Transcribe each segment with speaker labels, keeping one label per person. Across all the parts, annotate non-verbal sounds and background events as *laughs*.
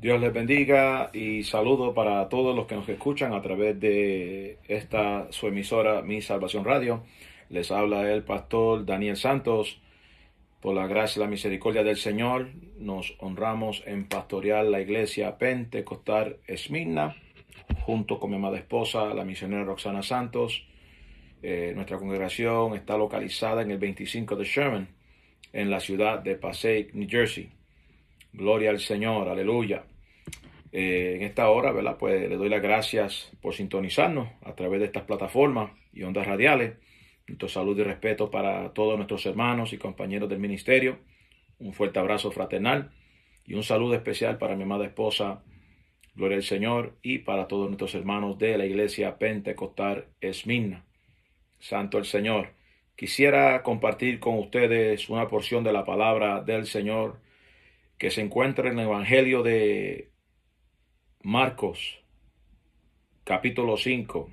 Speaker 1: Dios les bendiga y saludo para todos los que nos escuchan a través de esta su emisora Mi Salvación Radio. Les habla el pastor Daniel Santos. Por la gracia y la misericordia del Señor, nos honramos en pastorear la iglesia Pentecostal Esmirna, junto con mi amada esposa, la misionera Roxana Santos. Eh, nuestra congregación está localizada en el 25 de Sherman, en la ciudad de Passaic, New Jersey. Gloria al Señor, aleluya. Eh, en esta hora, ¿verdad? Pues le doy las gracias por sintonizarnos a través de estas plataformas y ondas radiales. Nuestro saludo y respeto para todos nuestros hermanos y compañeros del ministerio. Un fuerte abrazo fraternal y un saludo especial para mi amada esposa, Gloria al Señor, y para todos nuestros hermanos de la iglesia Pentecostal Esmina. Santo el Señor. Quisiera compartir con ustedes una porción de la palabra del Señor que se encuentra en el Evangelio de Marcos, capítulo 5.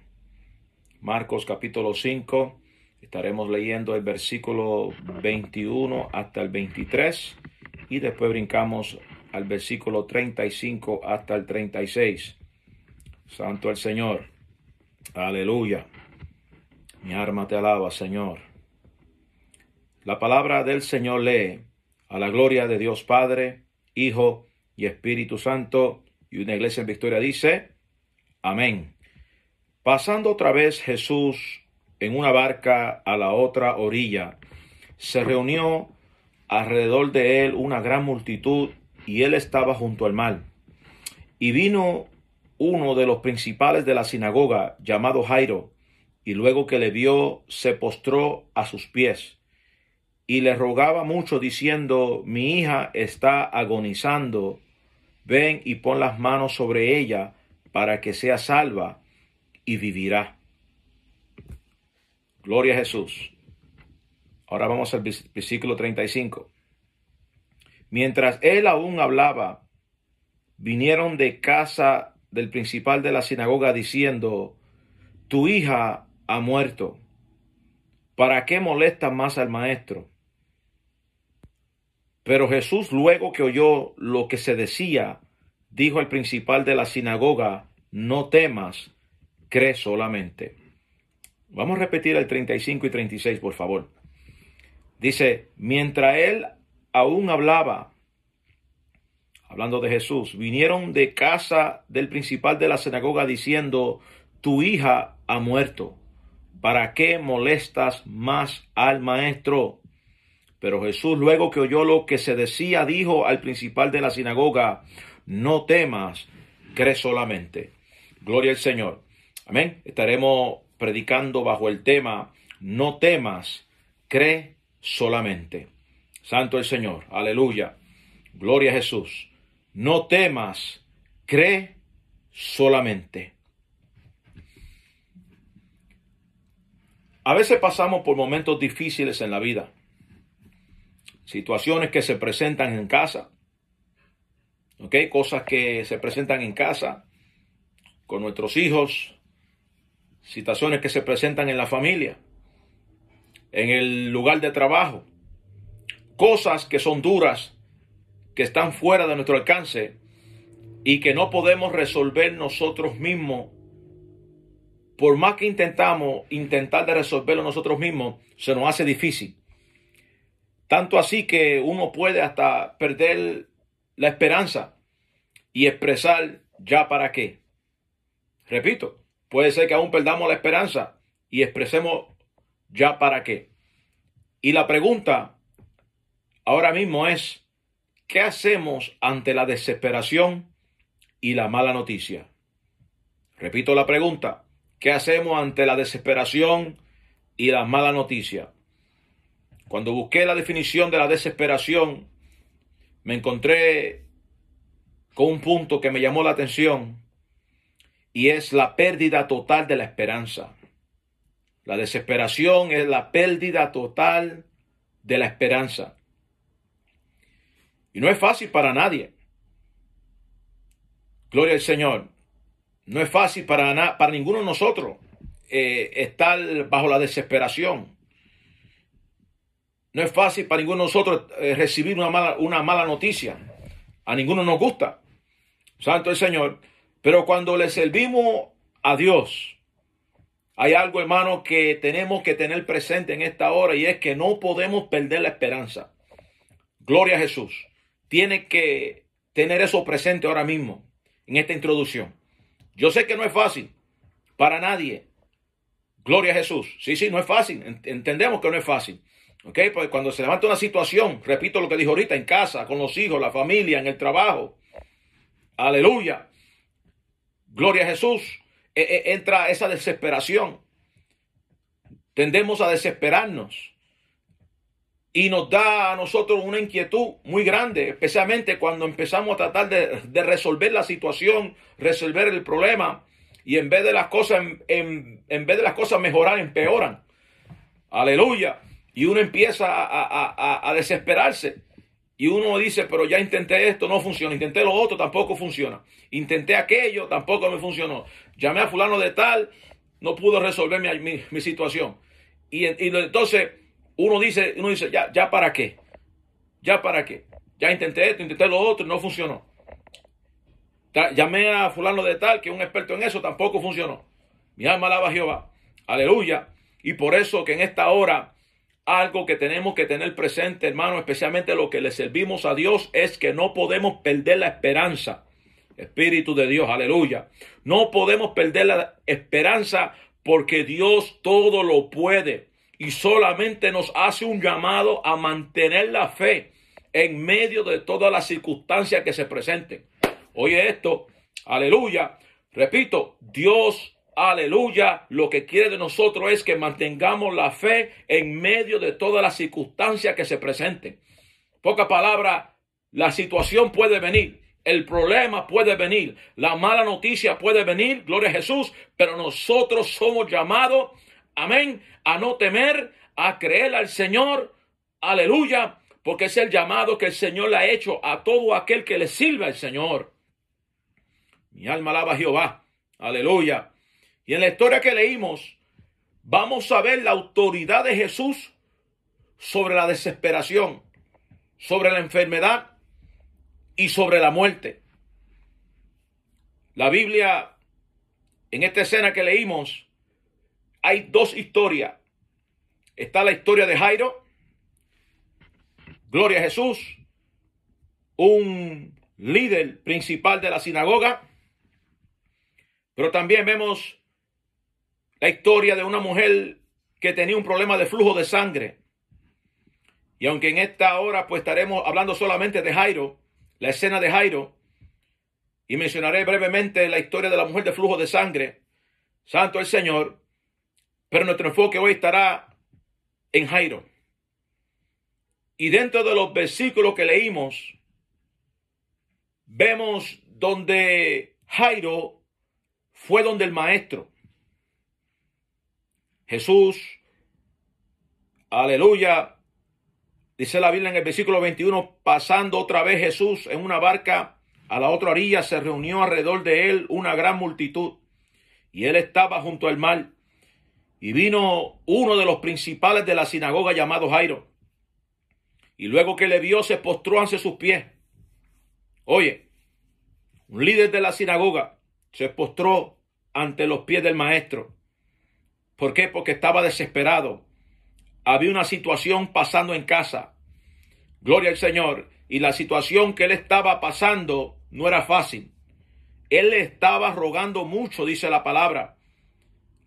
Speaker 1: Marcos, capítulo 5. Estaremos leyendo el versículo 21 hasta el 23 y después brincamos al versículo 35 hasta el 36. Santo el Señor. Aleluya. Mi arma te alaba, Señor. La palabra del Señor lee a la gloria de Dios Padre, Hijo y Espíritu Santo. Y una iglesia en victoria dice, amén. Pasando otra vez Jesús en una barca a la otra orilla, se reunió alrededor de él una gran multitud y él estaba junto al mar. Y vino uno de los principales de la sinagoga, llamado Jairo, y luego que le vio, se postró a sus pies y le rogaba mucho diciendo, mi hija está agonizando, ven y pon las manos sobre ella para que sea salva y vivirá. Gloria a Jesús. Ahora vamos al versículo 35. Mientras él aún hablaba, vinieron de casa del principal de la sinagoga diciendo, tu hija ha muerto. ¿Para qué molesta más al maestro? Pero Jesús, luego que oyó lo que se decía, dijo al principal de la sinagoga, no temas, cree solamente. Vamos a repetir el 35 y 36, por favor. Dice, mientras él aún hablaba, hablando de Jesús, vinieron de casa del principal de la sinagoga diciendo, tu hija ha muerto. ¿Para qué molestas más al maestro? Pero Jesús, luego que oyó lo que se decía, dijo al principal de la sinagoga, no temas, cree solamente. Gloria al Señor. Amén. Estaremos predicando bajo el tema, no temas, cree solamente. Santo el Señor. Aleluya. Gloria a Jesús. No temas, cree solamente. A veces pasamos por momentos difíciles en la vida situaciones que se presentan en casa, ¿ok? Cosas que se presentan en casa con nuestros hijos, situaciones que se presentan en la familia, en el lugar de trabajo, cosas que son duras, que están fuera de nuestro alcance y que no podemos resolver nosotros mismos. Por más que intentamos intentar de resolverlo nosotros mismos, se nos hace difícil. Tanto así que uno puede hasta perder la esperanza y expresar ya para qué. Repito, puede ser que aún perdamos la esperanza y expresemos ya para qué. Y la pregunta ahora mismo es, ¿qué hacemos ante la desesperación y la mala noticia? Repito la pregunta, ¿qué hacemos ante la desesperación y la mala noticia? Cuando busqué la definición de la desesperación, me encontré con un punto que me llamó la atención y es la pérdida total de la esperanza. La desesperación es la pérdida total de la esperanza. Y no es fácil para nadie. Gloria al Señor. No es fácil para, para ninguno de nosotros eh, estar bajo la desesperación. No es fácil para ninguno de nosotros eh, recibir una mala, una mala noticia. A ninguno nos gusta. Santo el Señor. Pero cuando le servimos a Dios, hay algo, hermano, que tenemos que tener presente en esta hora y es que no podemos perder la esperanza. Gloria a Jesús. Tiene que tener eso presente ahora mismo en esta introducción. Yo sé que no es fácil para nadie. Gloria a Jesús. Sí, sí, no es fácil. Entendemos que no es fácil. ¿Ok? Pues cuando se levanta una situación, repito lo que dijo ahorita, en casa, con los hijos, la familia, en el trabajo. Aleluya. Gloria a Jesús. E, e, entra esa desesperación. Tendemos a desesperarnos. Y nos da a nosotros una inquietud muy grande, especialmente cuando empezamos a tratar de, resolver la situación, resolver el problema. Y en vez de las cosas, en, vez de las cosas mejorar, empeoran. Aleluya. Y uno empieza a, a desesperarse. Y uno dice, pero ya intenté esto, no funciona. Intenté lo otro, tampoco funciona. Intenté aquello, tampoco me funcionó. Llamé a fulano de tal, no pudo resolver mi, mi, situación. Y, y, entonces uno dice, uno dice, ya, ya para qué, ya para qué, ya intenté esto, intenté lo otro, no funcionó. Llamé a fulano de tal, que es un experto en eso, tampoco funcionó. Mi alma alaba a Jehová. Aleluya. Y por eso que en esta hora, algo que tenemos que tener presente, hermano, especialmente lo que le servimos a Dios, es que no podemos perder la esperanza. Espíritu de Dios, aleluya. No podemos perder la esperanza porque Dios todo lo puede y solamente nos hace un llamado a mantener la fe en medio de todas las circunstancias que se presenten. Oye esto, aleluya. Repito, Dios, aleluya, lo que quiere de nosotros es que mantengamos la fe en medio de todas las circunstancias que se presenten. Poca palabra, la situación puede venir, el problema puede venir, la mala noticia puede venir, gloria a Jesús, pero nosotros somos llamados Amén. A no temer, a creer al Señor. Aleluya. Porque es el llamado que el Señor le ha hecho a todo aquel que le sirve al Señor. Mi alma alaba a Jehová. Aleluya. Y en la historia que leímos, vamos a ver la autoridad de Jesús sobre la desesperación, sobre la enfermedad y sobre la muerte. La Biblia, en esta escena que leímos, hay dos historias. Está la historia de Jairo, Gloria a Jesús, un líder principal de la sinagoga, pero también vemos la historia de una mujer que tenía un problema de flujo de sangre. Y aunque en esta hora pues estaremos hablando solamente de Jairo, la escena de Jairo, y mencionaré brevemente la historia de la mujer de flujo de sangre, santo el Señor, pero nuestro enfoque hoy estará en Jairo. Y dentro de los versículos que leímos, vemos donde Jairo fue donde el maestro. Jesús, aleluya, dice la Biblia en el versículo 21, pasando otra vez Jesús en una barca a la otra orilla, se reunió alrededor de él una gran multitud, y él estaba junto al mar. Y vino uno de los principales de la sinagoga llamado Jairo. Y luego que le vio se postró ante sus pies. Oye, un líder de la sinagoga se postró ante los pies del maestro. ¿Por qué? Porque estaba desesperado. Había una situación pasando en casa. Gloria al Señor. Y la situación que él estaba pasando no era fácil. Él le estaba rogando mucho, dice la palabra.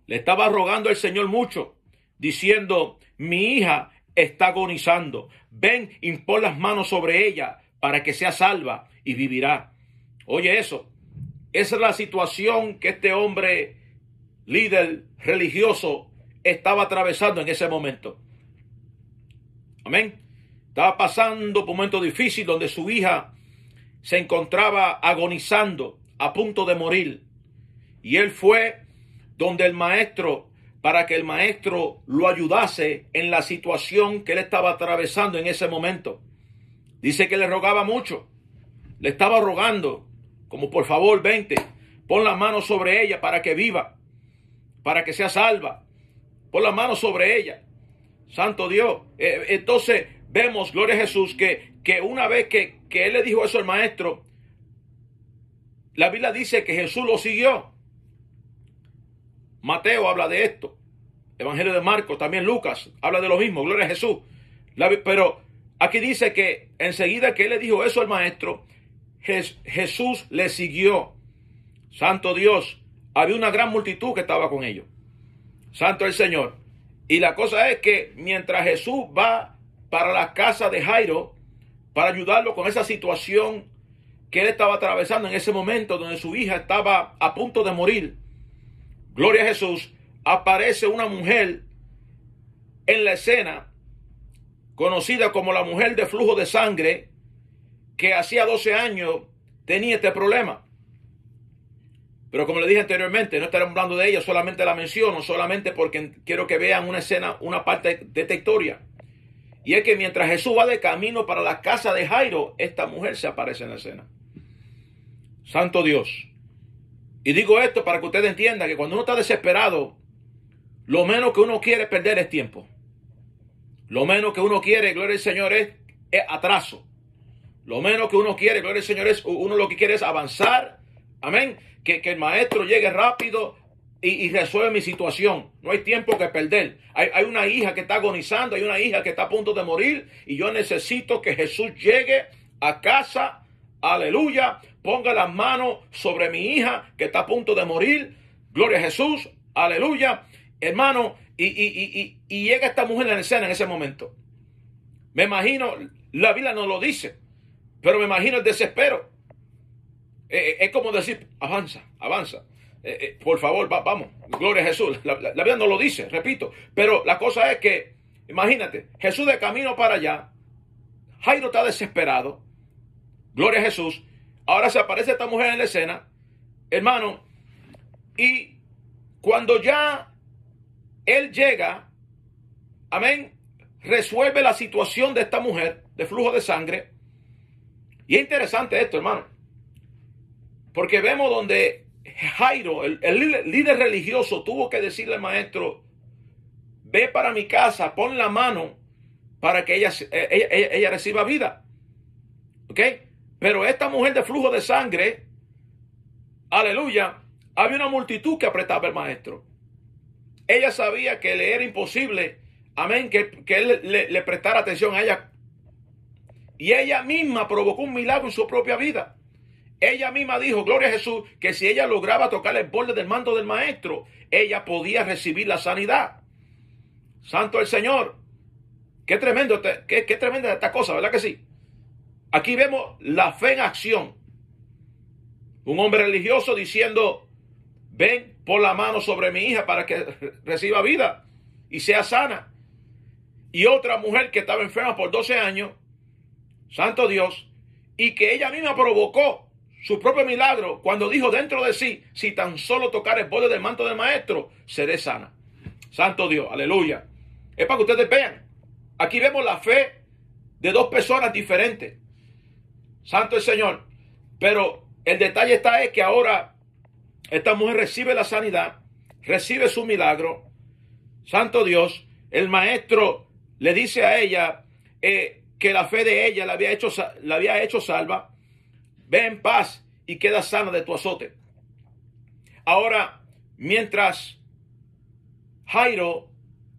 Speaker 1: Le estaba rogando al Señor mucho, diciendo, mi hija está agonizando. Ven, impon las manos sobre ella para que sea salva y vivirá. Oye eso. Esa es la situación que este hombre líder religioso estaba atravesando en ese momento. Amén. Estaba pasando por un momento difícil donde su hija se encontraba agonizando, a punto de morir. Y él fue donde el maestro, para que el maestro lo ayudase en la situación que él estaba atravesando en ese momento. Dice que le rogaba mucho, le estaba rogando, como por favor, vente, pon la mano sobre ella para que viva, para que sea salva. Pon la mano sobre ella. Santo Dios. Eh, entonces vemos, gloria a Jesús, que, que una vez que, que él le dijo eso al maestro, la Biblia dice que Jesús lo siguió. Mateo habla de esto. Evangelio de Marcos, también Lucas, habla de lo mismo, gloria a Jesús. pero aquí dice que enseguida que él le dijo eso al maestro, Jesús le siguió. Santo Dios, había una gran multitud que estaba con ellos. Santo el Señor. Y la cosa es que mientras Jesús va para la casa de Jairo para ayudarlo con esa situación que él estaba atravesando en ese momento donde su hija estaba a punto de morir, gloria a Jesús, aparece una mujer en la escena conocida como la mujer de flujo de sangre que hacía 12 años tenía este problema. Pero como le dije anteriormente, no estaré hablando de ella, solamente la menciono, solamente porque quiero que vean una escena, una parte de esta historia. Y es que mientras Jesús va de camino para la casa de Jairo, esta mujer se aparece en la escena. Santo Dios. Y digo esto para que usted entienda que cuando uno está desesperado, lo menos que uno quiere perder es tiempo. Lo menos que uno quiere, gloria al Señor, es, atraso. Lo menos que uno quiere, gloria al Señor, es uno lo que quiere es avanzar. Amén. Que, el maestro llegue rápido y, resuelva mi situación. No hay tiempo que perder. Hay, hay, una hija que está agonizando, hay una hija que está a punto de morir y yo necesito que Jesús llegue a casa. Aleluya. Ponga las manos sobre mi hija que está a punto de morir. Gloria a Jesús. Aleluya hermano, y, llega esta mujer en la escena en ese momento. Me imagino, la Biblia no lo dice, pero me imagino el desespero. Eh, eh, es como decir, avanza, avanza. Eh, por favor, vamos, gloria a Jesús. La, la, Biblia no lo dice, repito. Pero la cosa es que, imagínate, Jesús de camino para allá, Jairo está desesperado, gloria a Jesús. Ahora se aparece esta mujer en la escena, hermano, y cuando ya él llega, amén, resuelve la situación de esta mujer de flujo de sangre. Y es interesante esto, hermano, porque vemos donde Jairo, el, líder religioso, tuvo que decirle al maestro, ve para mi casa, pon la mano para que ella, eh, ella, reciba vida. ¿Ok? Pero esta mujer de flujo de sangre, aleluya, había una multitud que apretaba al maestro. Ella sabía que le era imposible, amén, que, él le, prestara atención a ella. Y ella misma provocó un milagro en su propia vida. Ella misma dijo, gloria a Jesús, que si ella lograba tocar el borde del manto del maestro, ella podía recibir la sanidad. Santo el Señor. Qué tremendo, qué, qué tremenda esta cosa, ¿verdad que sí? Aquí vemos la fe en acción. Un hombre religioso diciendo, ven, por la mano sobre mi hija para que reciba vida y sea sana. Y otra mujer que estaba enferma por 12 años, santo Dios, y que ella misma provocó su propio milagro cuando dijo dentro de sí, si tan solo tocar el borde del manto del maestro, seré sana. Santo Dios, aleluya. Es para que ustedes vean. Aquí vemos la fe de dos personas diferentes. Santo el Señor. Pero el detalle está es que ahora esta mujer recibe la sanidad, recibe su milagro. Santo Dios, el maestro le dice a ella eh, que la fe de ella la había, hecho, la había hecho salva. Ve en paz y queda sana de tu azote. Ahora, mientras Jairo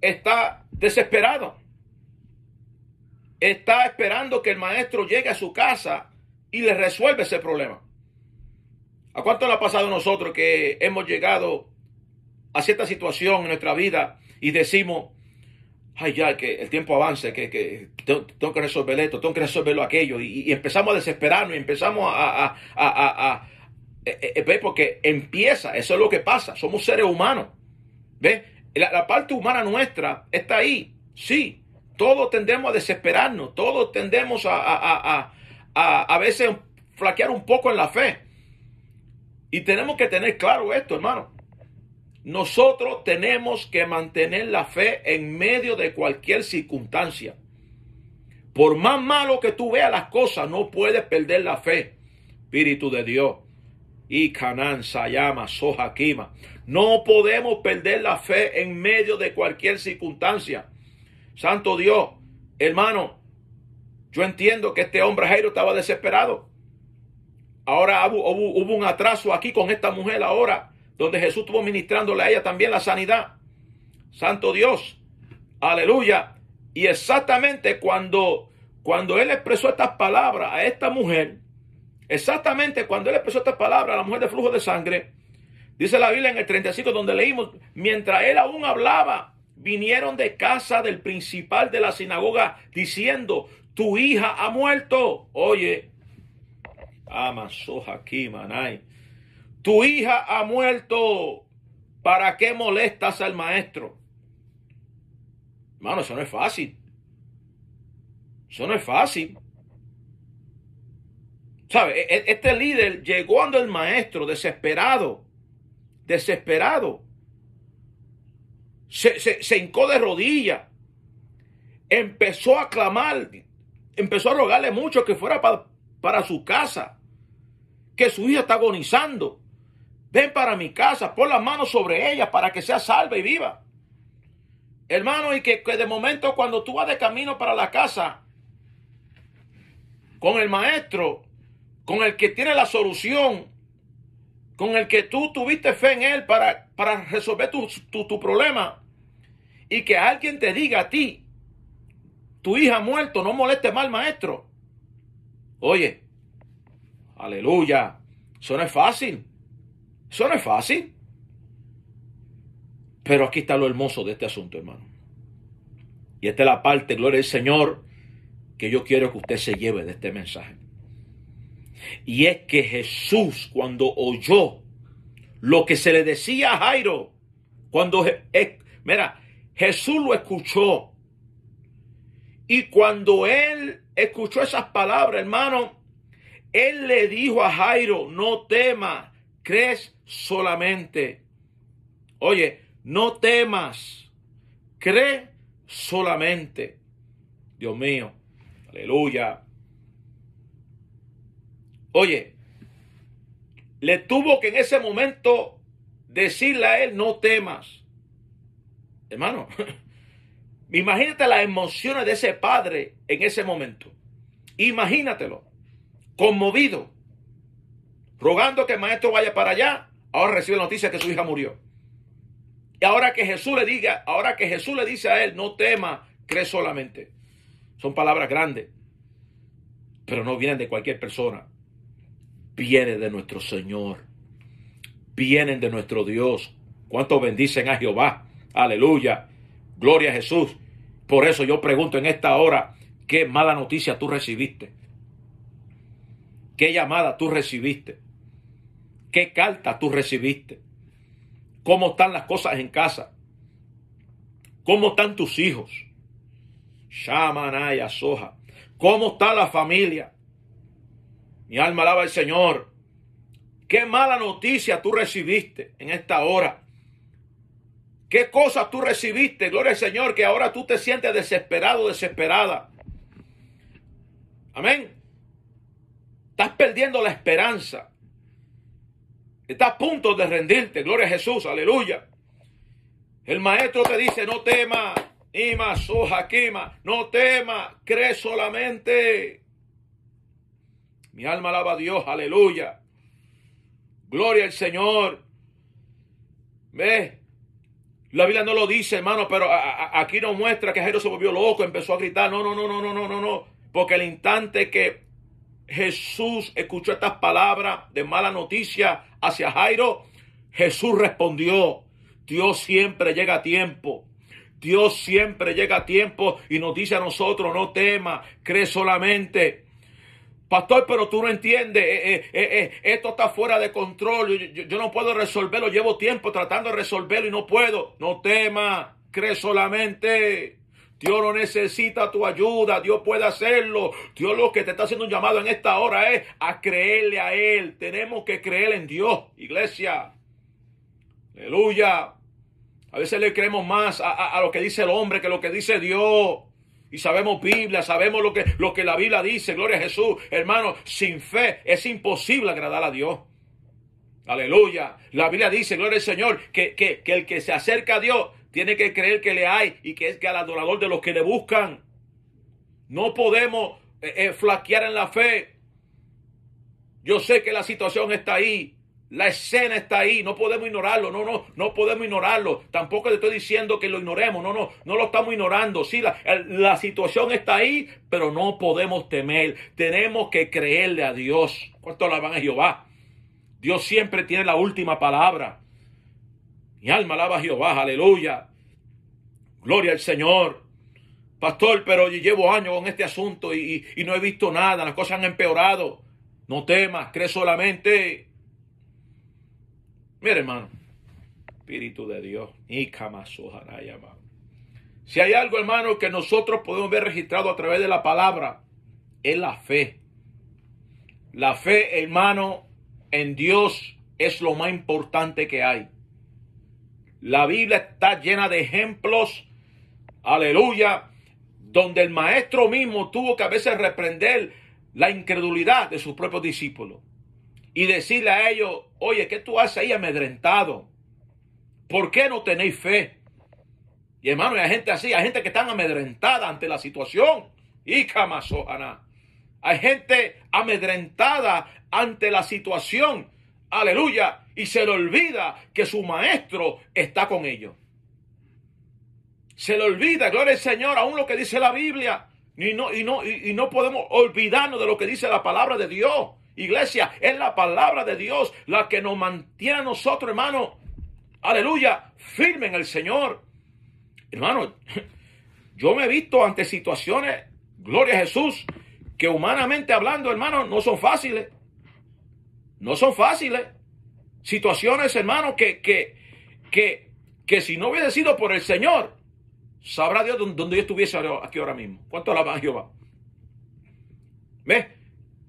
Speaker 1: está desesperado, está esperando que el maestro llegue a su casa y le resuelva ese problema. ¿A cuánto le ha pasado a nosotros que hemos llegado a cierta situación en nuestra vida y decimos, ay ya, que el tiempo avance, que, tengo, que resolver esto, tengo que resolverlo aquello, y, empezamos a desesperarnos y empezamos a, a, eh, eh, ver porque empieza, eso es lo que pasa, somos seres humanos, ¿ves? La, la, parte humana nuestra está ahí, sí, todos tendemos a desesperarnos, todos tendemos a, a, a, a veces flaquear un poco en la fe. Y tenemos que tener claro esto, hermano. Nosotros tenemos que mantener la fe en medio de cualquier circunstancia. Por más malo que tú veas las cosas, no puedes perder la fe. Espíritu de Dios. Y Canán, Sayama, Sojakima. No podemos perder la fe en medio de cualquier circunstancia. Santo Dios, hermano, yo entiendo que este hombre Jairo estaba desesperado. Ahora hubo, hubo, un atraso aquí con esta mujer ahora, donde Jesús estuvo ministrándole a ella también la sanidad. Santo Dios, aleluya. Y exactamente cuando, cuando él expresó estas palabras a esta mujer, exactamente cuando él expresó estas palabras a la mujer de flujo de sangre, dice la Biblia en el 35 donde leímos, mientras él aún hablaba, vinieron de casa del principal de la sinagoga diciendo, tu hija ha muerto. Oye, aquí, manay. Tu hija ha muerto. ¿Para qué molestas al maestro? Hermano, eso no es fácil. Eso no es fácil. ¿Sabe? E, e, este líder llegó ando el maestro desesperado. Desesperado. Se, se, hincó de rodillas. Empezó a clamar empezó a rogarle mucho que fuera para su casa, que su hija está agonizando. Ven para mi casa, pon las manos sobre ella para que sea salva y viva. Hermano, y que, de momento cuando tú vas de camino para la casa, con el maestro, con el que tiene la solución, con el que tú tuviste fe en él para, para resolver tu, tu, tu problema, y que alguien te diga a ti, tu hija ha muerto, no moleste mal, maestro. Oye, aleluya, eso no es fácil. Eso no es fácil. Pero aquí está lo hermoso de este asunto, hermano. Y esta es la parte, gloria al Señor, que yo quiero que usted se lleve de este mensaje. Y es que Jesús, cuando oyó lo que se le decía a Jairo, cuando, mira, Jesús lo escuchó y cuando él escuchó esas palabras, hermano, él le dijo a Jairo, no temas, crees solamente. Oye, no temas, cree solamente. Dios mío, aleluya. Oye, le tuvo que en ese momento decirle a él, no temas. Hermano, *laughs* Imagínate las emociones de ese padre en ese momento. Imagínatelo. Conmovido. Rogando que el maestro vaya para allá. Ahora recibe la noticia que su hija murió. Y ahora que Jesús le diga, ahora que Jesús le dice a él, no tema, cree solamente. Son palabras grandes. Pero no vienen de cualquier persona. Vienen de nuestro Señor. Vienen de nuestro Dios. ¿Cuántos bendicen a Jehová? Aleluya. Gloria a Jesús. Por eso yo pregunto en esta hora, ¿qué mala noticia tú recibiste? ¿Qué llamada tú recibiste? ¿Qué carta tú recibiste? ¿Cómo están las cosas en casa? ¿Cómo están tus hijos? Shamanaya Soja. ¿Cómo está la familia? Mi alma alaba al Señor. ¿Qué mala noticia tú recibiste en esta hora? ¿Qué cosas tú recibiste, gloria al Señor, que ahora tú te sientes desesperado, desesperada? Amén. Estás perdiendo la esperanza. Estás a punto de rendirte, gloria a Jesús, aleluya. El maestro te dice, no temas, Ima, soja, quima, no temas, cree solamente. Mi alma alaba a Dios, aleluya. Gloria al Señor. Ve, la Biblia no lo dice, hermano, pero aquí nos muestra que Jairo se volvió loco, empezó a gritar. No, no, no, no, no, no, no. Porque el instante que Jesús escuchó estas palabras de mala noticia hacia Jairo, Jesús respondió, Dios siempre llega a tiempo. Dios siempre llega a tiempo y nos dice a nosotros, no tema, cree solamente. Pastor, pero tú no entiendes, eh, eh, eh, esto está fuera de control, yo, no puedo resolverlo, llevo tiempo tratando de resolverlo y no puedo. No tema, cree solamente. Dios no necesita tu ayuda, Dios puede hacerlo. Dios lo que te está haciendo un llamado en esta hora es a creerle a Él. Tenemos que creer en Dios, iglesia. Aleluya. A veces le creemos más a lo que dice el hombre que lo que dice Dios. Y sabemos Biblia, sabemos lo que, lo que la Biblia dice, gloria a Jesús. Hermano, sin fe es imposible agradar a Dios. Aleluya. La Biblia dice, gloria al Señor, que, que, que el que se acerca a Dios, tiene que creer que le hay y que es galardoador de los que le buscan. No podemos eh, eh, flaquear en la fe. Yo sé que la situación está ahí. La escena está ahí, no podemos ignorarlo, no, no, no podemos ignorarlo. Tampoco le estoy diciendo que lo ignoremos, no, no, no lo estamos ignorando. Sí, la, la situación está ahí, pero no podemos temer. Tenemos que creerle a Dios. ¿Cuánto alaban a Jehová? Dios siempre tiene la última palabra. Mi alma alaba a Jehová, aleluya. Gloria al Señor. Pastor, pero yo llevo años con este asunto y, no he visto nada, las cosas han empeorado. No temas, cree solamente. Mire, hermano, Espíritu de Dios, y Si hay algo, hermano, que nosotros podemos ver registrado a través de la palabra, es la fe. La fe, hermano, en Dios es lo más importante que hay. La Biblia está llena de ejemplos, aleluya, donde el maestro mismo tuvo que a veces reprender la incredulidad de sus propios discípulos y decirle a ellos, oye, ¿qué tú haces ahí amedrentado? ¿Por qué no tenéis fe? Y hermano, hay gente así, hay gente que está amedrentada ante la situación. Y camasojana. Hay gente amedrentada ante la situación. Aleluya. Y se le olvida que su maestro está con ellos. Se le olvida, gloria al Señor, aún lo que dice la Biblia. Y no, y no, y no podemos olvidarnos de lo que dice la palabra de Dios. Iglesia, es la palabra de Dios la que nos mantiene a nosotros, hermano. Aleluya, firme en el Señor. Hermano, *laughs* yo me he visto ante situaciones, gloria a Jesús, que humanamente hablando, hermano, no son fáciles. No son fáciles. Situaciones, hermano, que, que, que, que si no hubiese sido por el Señor, sabrá Dios dónde yo estuviese aquí ahora mismo. ¿Cuánto alaban Jehová? ¿Ve?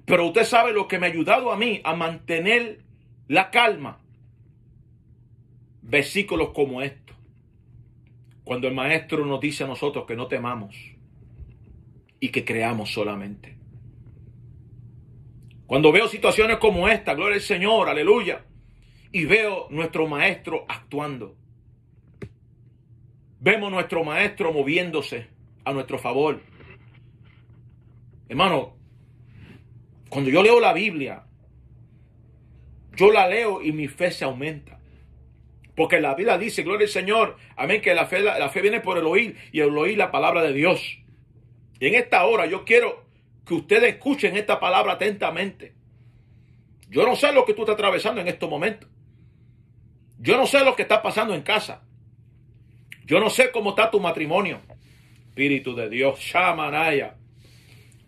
Speaker 1: Pero usted sabe lo que me ha ayudado a mí a mantener la calma. Versículos como estos. Cuando el maestro nos dice a nosotros que no temamos y que creamos solamente. Cuando veo situaciones como esta, gloria al Señor, aleluya, y veo nuestro maestro actuando. Vemos nuestro maestro moviéndose a nuestro favor. Hermano, cuando yo leo la Biblia, yo la leo y mi fe se aumenta. Porque la Biblia dice, gloria al Señor, amén, que la fe, la, fe viene por el oír y el oír la palabra de Dios. Y en esta hora yo quiero que ustedes escuchen esta palabra atentamente. Yo no sé lo que tú estás atravesando en estos momentos. Yo no sé lo que está pasando en casa. Yo no sé cómo está tu matrimonio. Espíritu de Dios, Shamanaya.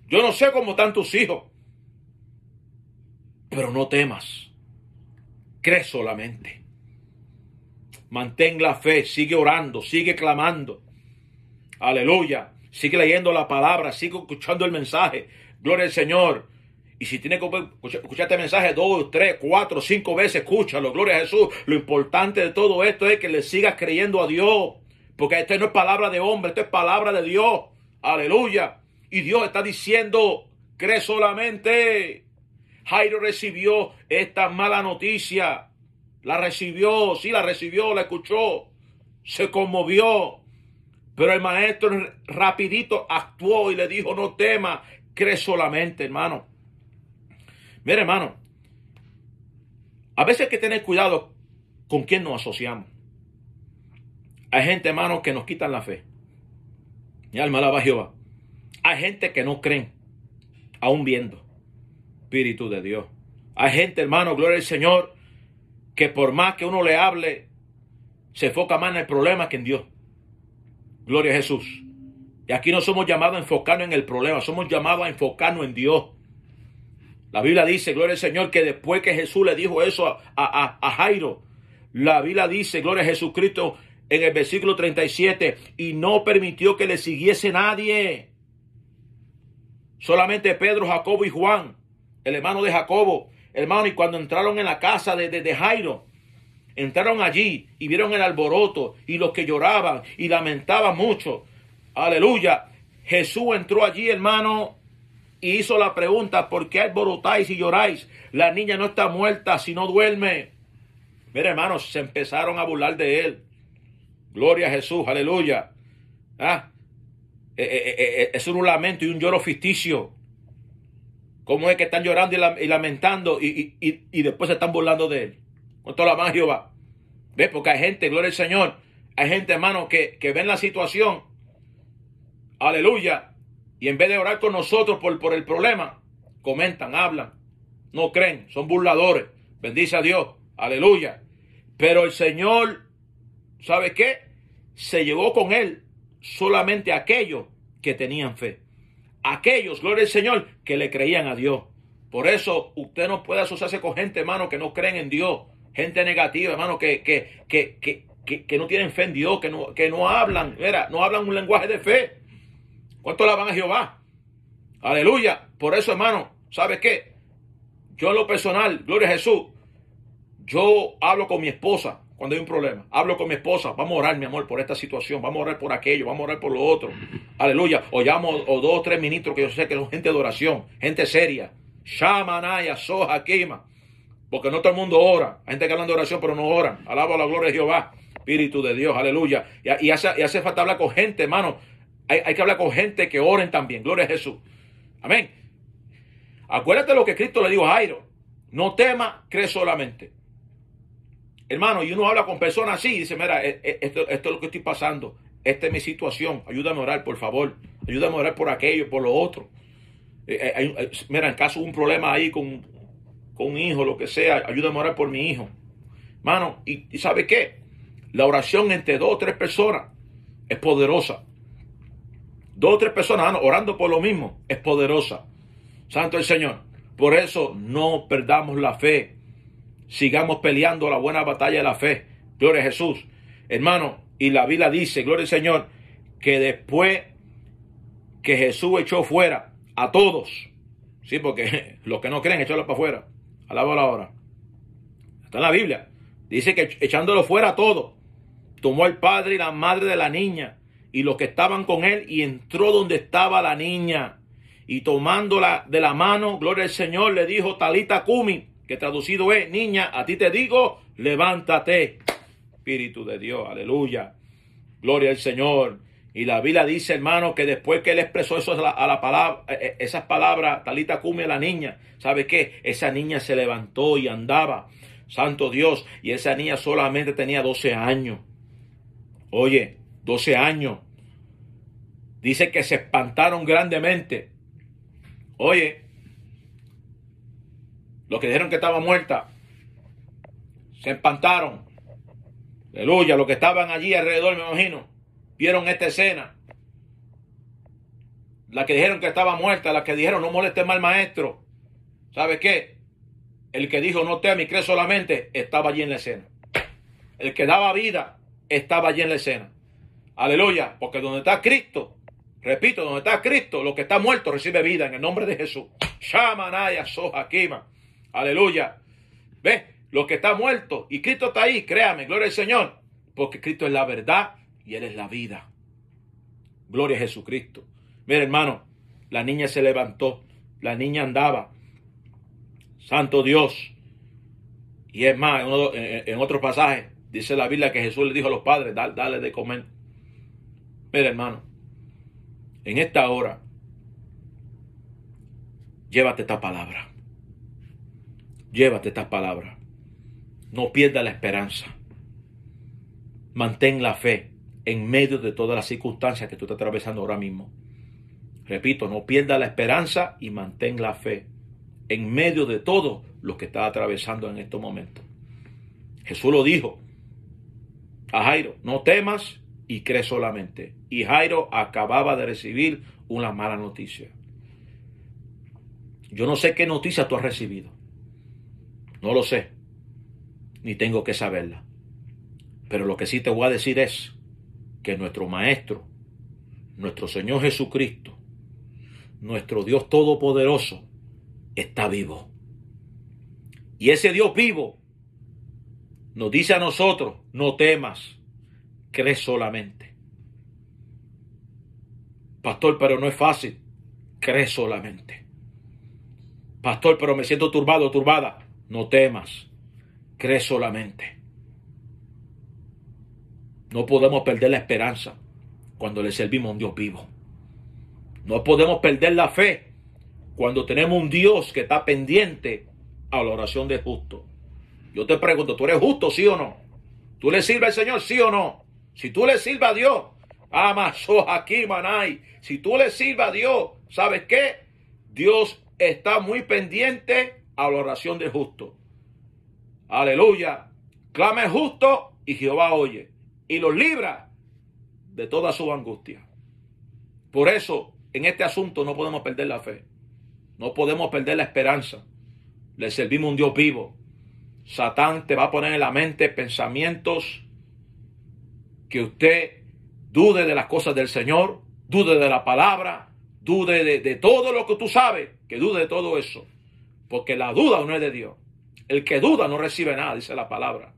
Speaker 1: Yo no sé cómo están tus hijos. Pero no temas. Cree solamente. Mantén la fe, sigue orando, sigue clamando. Aleluya. Sigue leyendo la palabra, sigue escuchando el mensaje. Gloria al Señor. Y si tiene que escuchar este mensaje dos, tres, cuatro, cinco veces, escúchalo. Gloria a Jesús. Lo importante de todo esto es que le sigas creyendo a Dios. Porque esto no es palabra de hombre, esto es palabra de Dios. Aleluya. Y Dios está diciendo, cree solamente. Jairo recibió esta mala noticia. La recibió, sí la recibió, la escuchó. Se conmovió. Pero el maestro rapidito actuó y le dijo, no tema, cree solamente, hermano. Mire, hermano, a veces hay que tener cuidado con quién nos asociamos. Hay gente, hermano, que nos quitan la fe. Mi alma alaba a Jehová. Hay gente que no creen, aún viendo. Espíritu de Dios. Hay gente, hermano, gloria al Señor, que por más que uno le hable, se enfoca más en el problema que en Dios. Gloria a Jesús. Y aquí no somos llamados a enfocarnos en el problema, somos llamados a enfocarnos en Dios. La Biblia dice, gloria al Señor, que después que Jesús le dijo eso a, a, Jairo, la Biblia dice, gloria a Jesucristo, en el versículo 37, y no permitió que le siguiese nadie. Solamente Pedro, Jacobo y Juan el hermano de Jacobo, hermano, y cuando entraron en la casa de, de, Jairo, entraron allí y vieron el alboroto y los que lloraban y lamentaban mucho. Aleluya. Jesús entró allí, hermano, y hizo la pregunta, ¿por qué alborotáis y lloráis? La niña no está muerta, si no duerme. Mira, hermanos, se empezaron a burlar de él. Gloria a Jesús, aleluya. ¿Ah? Eh, eh, eh, es un lamento y un lloro ficticio. ¿Cómo es que están llorando y, lamentando y, y, después se están burlando de él? Con la mano Jehová. ¿Ves? Porque hay gente, gloria al Señor, hay gente, hermano, que, que ven la situación. Aleluya. Y en vez de orar con nosotros por, por el problema, comentan, hablan, no creen, son burladores. Bendice a Dios. Aleluya. Pero el Señor, ¿sabe qué? Se llevó con él solamente aquellos que tenían fe. Aquellos, gloria al Señor, que le creían a Dios. Por eso usted no puede asociarse con gente, hermano, que no creen en Dios. Gente negativa, hermano, que, que, que, que, no tienen fe en Dios, que no, que no hablan, mira, no hablan un lenguaje de fe. ¿Cuánto la van a Jehová? Aleluya. Por eso, hermano, ¿sabe qué? Yo en lo personal, gloria a Jesús, yo hablo con mi esposa cuando hay un problema. Hablo con mi esposa, vamos a orar, mi amor, por esta situación, vamos a orar por aquello, vamos a orar por lo otro. Aleluya. O llamo o dos o tres ministros que yo sé que son gente de oración, gente seria. Shamanaya, Soja, Kima. Porque no todo el mundo ora. Hay gente que habla de oración, pero no oran. Alaba la gloria de Jehová. Espíritu de Dios, aleluya. Y, hace, falta hablar con gente, hermano. Hay, que hablar con gente que oren también. Gloria a Jesús. Amén. Acuérdate lo que Cristo le dijo a Jairo. No tema, cree solamente. Hermano, y uno habla con personas así y dice, mira, e, e, esto, esto es lo que estoy pasando, esta es mi situación, ayúdame a orar, por favor, ayúdame a orar por aquello, por lo otro. Eh, eh, eh, mira, en caso de un problema ahí con, un hijo, lo que sea, ayúdame a orar por mi hijo. Hermano, y, y ¿sabe qué? La oración entre dos o tres personas es poderosa. Dos o tres personas orando por lo mismo es poderosa. Santo el Señor. Por eso no perdamos la fe sigamos peleando la buena batalla de la fe. Gloria a Jesús. Hermano, y la Biblia dice, gloria al Señor, que después que Jesús echó fuera a todos, sí, porque *laughs* los que no creen, echarlos para afuera. Alaba la hora. Está en la Biblia. Dice que echándolo fuera a todos, tomó el padre y la madre de la niña y los que estaban con él y entró donde estaba la niña y tomándola de la mano, gloria al Señor, le dijo, Talita Kumi, que traducido es, niña, a ti te digo, levántate. Espíritu de Dios, aleluya. Gloria al Señor. Y la Biblia dice, hermano, que después que él expresó eso a la, palabra, eh, eh, esas palabras, talita cume a la niña, ¿sabe qué? Esa niña se levantó y andaba. Santo Dios. Y esa niña solamente tenía 12 años. Oye, 12 años. Dice que se espantaron grandemente. Oye, los que dijeron que estaba muerta se espantaron. Aleluya, los que estaban allí alrededor, me imagino, vieron esta escena. La que dijeron que estaba muerta, la que dijeron no moleste mal maestro. ¿Sabe qué? El que dijo no teme y cree solamente estaba allí en la escena. El que daba vida estaba allí en la escena. Aleluya, porque donde está Cristo, repito, donde está Cristo, lo que está muerto recibe vida en el nombre de Jesús. Shamanaya Sojakima. Aleluya. ¿Ves? Lo que está muerto y Cristo está ahí, créame, gloria al Señor. Porque Cristo es la verdad y Él es la vida. Gloria a Jesucristo. Mira, hermano, la niña se levantó, la niña andaba. Santo Dios. Y es más, en, otro pasaje dice la Biblia que Jesús le dijo a los padres, dale, dale de comer. Mira, hermano, en esta hora, llévate esta palabra. Llévate estas palabras. No pierdas la esperanza. Mantén la fe en medio de todas las circunstancias que tú estás atravesando ahora mismo. Repito, no pierdas la esperanza y mantén la fe en medio de todo lo que estás atravesando en estos momentos. Jesús lo dijo a Jairo, no temas y cree solamente. Y Jairo acababa de recibir una mala noticia. Yo no sé qué noticia tú has recibido. No lo sé, ni tengo que saberla. Pero lo que sí te voy a decir es que nuestro Maestro, nuestro Señor Jesucristo, nuestro Dios Todopoderoso, está vivo. Y ese Dios vivo nos dice a nosotros, no temas, cree solamente. Pastor, pero no es fácil, cree solamente. Pastor, pero me siento turbado, turbada. No temas, cree solamente. No podemos perder la esperanza cuando le servimos a un Dios vivo. No podemos perder la fe cuando tenemos un Dios que está pendiente a la oración de justo. Yo te pregunto, ¿tú eres justo, sí o no? ¿Tú le sirves al Señor, sí o no? Si tú le sirves a Dios, amaso aquí, manay. Si tú le sirves a Dios, ¿sabes qué? Dios está muy pendiente a la oración del justo. Aleluya. Clame justo y Jehová oye. Y los libra de toda su angustia. Por eso, en este asunto no podemos perder la fe. No podemos perder la esperanza. Le servimos a un Dios vivo. Satán te va a poner en la mente pensamientos que usted dude de las cosas del Señor, dude de la palabra, dude de, de todo lo que tú sabes, que dude de todo eso. Porque la duda no es de Dios. El que duda no recibe nada, dice la palabra.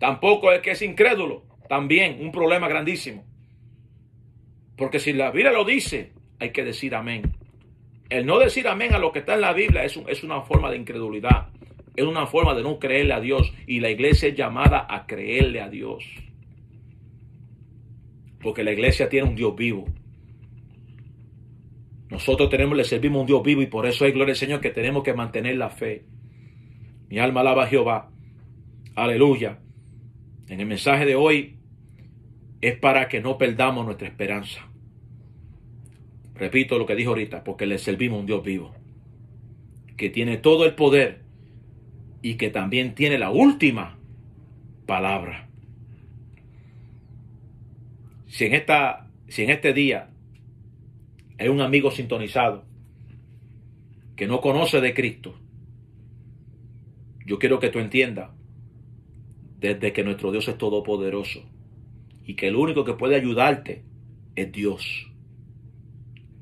Speaker 1: Tampoco el que es incrédulo, también un problema grandísimo. Porque si la Biblia lo dice, hay que decir amén. El no decir amén a lo que está en la Biblia es, es una forma de incredulidad. Es una forma de no creerle a Dios. Y la iglesia es llamada a creerle a Dios. Porque la iglesia tiene un Dios vivo. Nosotros tenemos, le servimos un Dios vivo y por eso hay gloria al Señor que tenemos que mantener la fe. Mi alma alaba a Jehová. Aleluya. En el mensaje de hoy es para que no perdamos nuestra esperanza. Repito lo que dijo ahorita, porque le servimos un Dios vivo, que tiene todo el poder y que también tiene la última palabra. Si en, esta, si en este día hay un amigo sintonizado que no conoce de Cristo, yo quiero que tú entiendas desde que nuestro Dios es todopoderoso y que el único que puede ayudarte es Dios.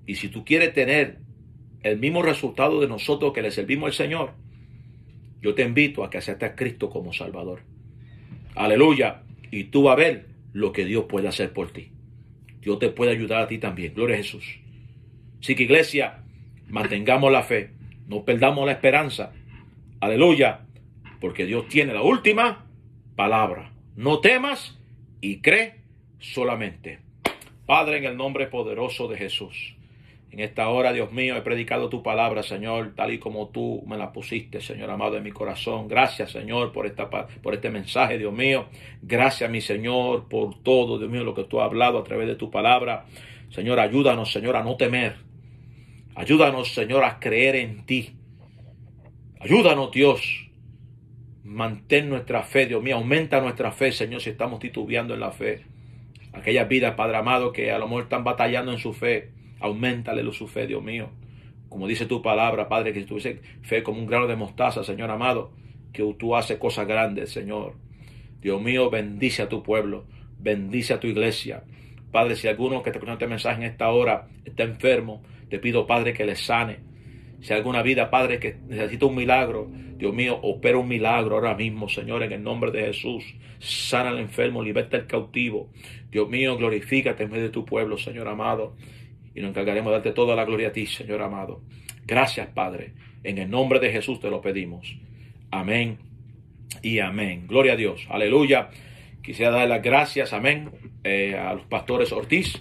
Speaker 1: Y si tú quieres tener el mismo resultado de nosotros que le servimos al Señor, yo te invito a que aceptes a Cristo como Salvador. Aleluya. Y tú vas a ver lo que Dios puede hacer por ti. Dios te puede ayudar a ti también. Gloria a Jesús. Así que iglesia, mantengamos la fe. No perdamos la esperanza. Aleluya. Porque Dios tiene la última palabra. No temas y cree solamente. Padre, en el nombre poderoso de Jesús. En esta hora, Dios mío, he predicado tu palabra, Señor, tal y como tú me la pusiste, Señor amado, en mi corazón. Gracias, Señor, por, esta, por este mensaje, Dios mío. Gracias, mi Señor, por todo, Dios mío, lo que tú has hablado a través de tu palabra. Señor, ayúdanos, Señor, a no temer. Ayúdanos, Señor, a creer en ti. Ayúdanos, Dios. Mantén nuestra fe, Dios mío. Aumenta nuestra fe, Señor, si estamos titubeando en la fe. Aquellas vidas, Padre amado, que a lo mejor están batallando en su fe. Aumentale su fe, Dios mío. Como dice tu palabra, Padre, que si tuviese fe como un grano de mostaza, Señor amado, que tú haces cosas grandes, Señor. Dios mío, bendice a tu pueblo, bendice a tu iglesia. Padre, si alguno que te presenta este mensaje en esta hora está enfermo, te pido, Padre, que le sane. Si hay alguna vida, Padre, que necesita un milagro, Dios mío, opera un milagro ahora mismo, Señor, en el nombre de Jesús. Sana al enfermo, liberta al cautivo. Dios mío, glorifícate en medio de tu pueblo, Señor amado y nos encargaremos de darte toda la gloria a ti, Señor amado. Gracias, Padre. En el nombre de Jesús te lo pedimos. Amén y amén. Gloria a Dios. Aleluya. Quisiera dar las gracias, amén, eh, a los pastores Ortiz,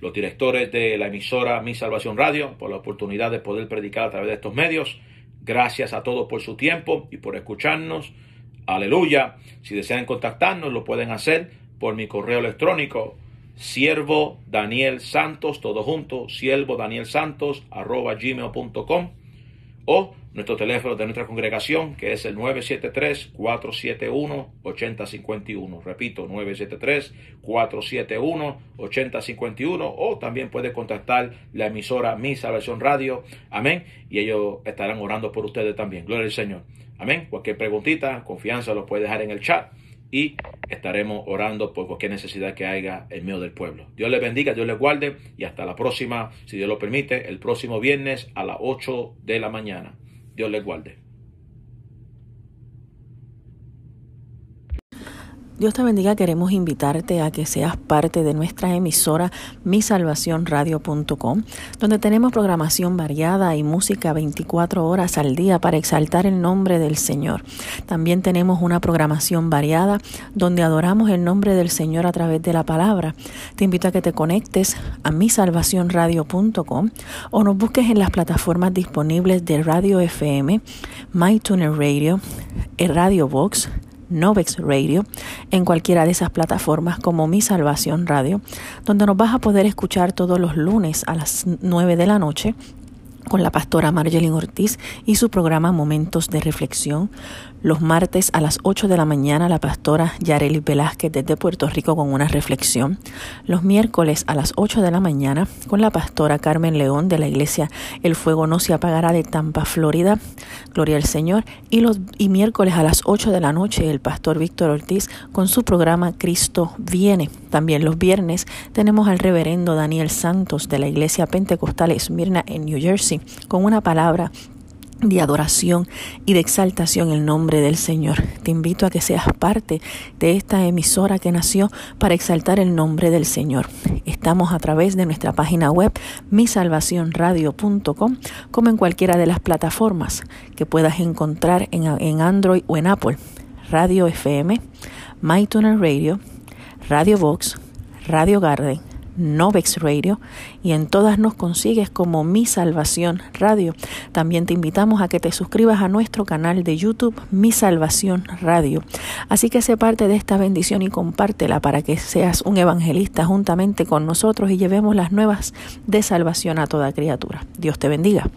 Speaker 1: los directores de la emisora Mi Salvación Radio, por la oportunidad de poder predicar a través de estos medios. Gracias a todos por su tiempo y por escucharnos. Aleluya. Si desean contactarnos, lo pueden hacer por mi correo electrónico siervo Daniel Santos, todo junto, siervo Daniel Santos, arroba gmail.com o nuestro teléfono de nuestra congregación que es el 973-471-8051. Repito, 973-471-8051 o también puede contactar la emisora Mi Salvación Radio. Amén. Y ellos estarán orando por ustedes también. Gloria al Señor. Amén. Cualquier preguntita, confianza lo puede dejar en el chat y estaremos orando por cualquier necesidad que haya en medio del pueblo. Dios les bendiga, Dios les guarde y hasta la próxima, si Dios lo permite, el próximo viernes a las 8 de la mañana. Dios les guarde.
Speaker 2: Dios te bendiga, queremos invitarte a que seas parte de nuestra emisora misalvacionradio.com, donde tenemos programación variada y música 24 horas al día para exaltar el nombre del Señor. También tenemos una programación variada donde adoramos el nombre del Señor a través de la palabra. Te invito a que te conectes a misalvacionradio.com o nos busques en las plataformas disponibles de Radio FM, MyTuner Radio, Radio Box, Novex Radio en cualquiera de esas plataformas como Mi Salvación Radio, donde nos vas a poder escuchar todos los lunes a las 9 de la noche con la pastora Marjeline Ortiz y su programa Momentos de Reflexión. Los martes a las 8 de la mañana la pastora Yareli Velázquez desde Puerto Rico con una reflexión. Los miércoles a las 8 de la mañana con la pastora Carmen León de la iglesia El Fuego No Se Apagará de Tampa, Florida. Gloria al Señor. Y los y miércoles a las 8 de la noche el pastor Víctor Ortiz con su programa Cristo Viene. También los viernes tenemos al reverendo Daniel Santos de la iglesia Pentecostal Esmirna en New Jersey con una palabra de adoración y de exaltación en el nombre del Señor. Te invito a que seas parte de esta emisora que nació para exaltar el nombre del Señor. Estamos a través de nuestra página web misalvacionradio.com como en cualquiera de las plataformas que puedas encontrar en, en Android o en Apple. Radio FM, MyTuner Radio, Radio Box, Radio Garden, Novex Radio y en todas nos consigues como Mi Salvación Radio. También te invitamos a que te suscribas a nuestro canal de YouTube Mi Salvación Radio. Así que sé parte de esta bendición y compártela para que seas un evangelista juntamente con nosotros y llevemos las nuevas de salvación a toda criatura. Dios te bendiga.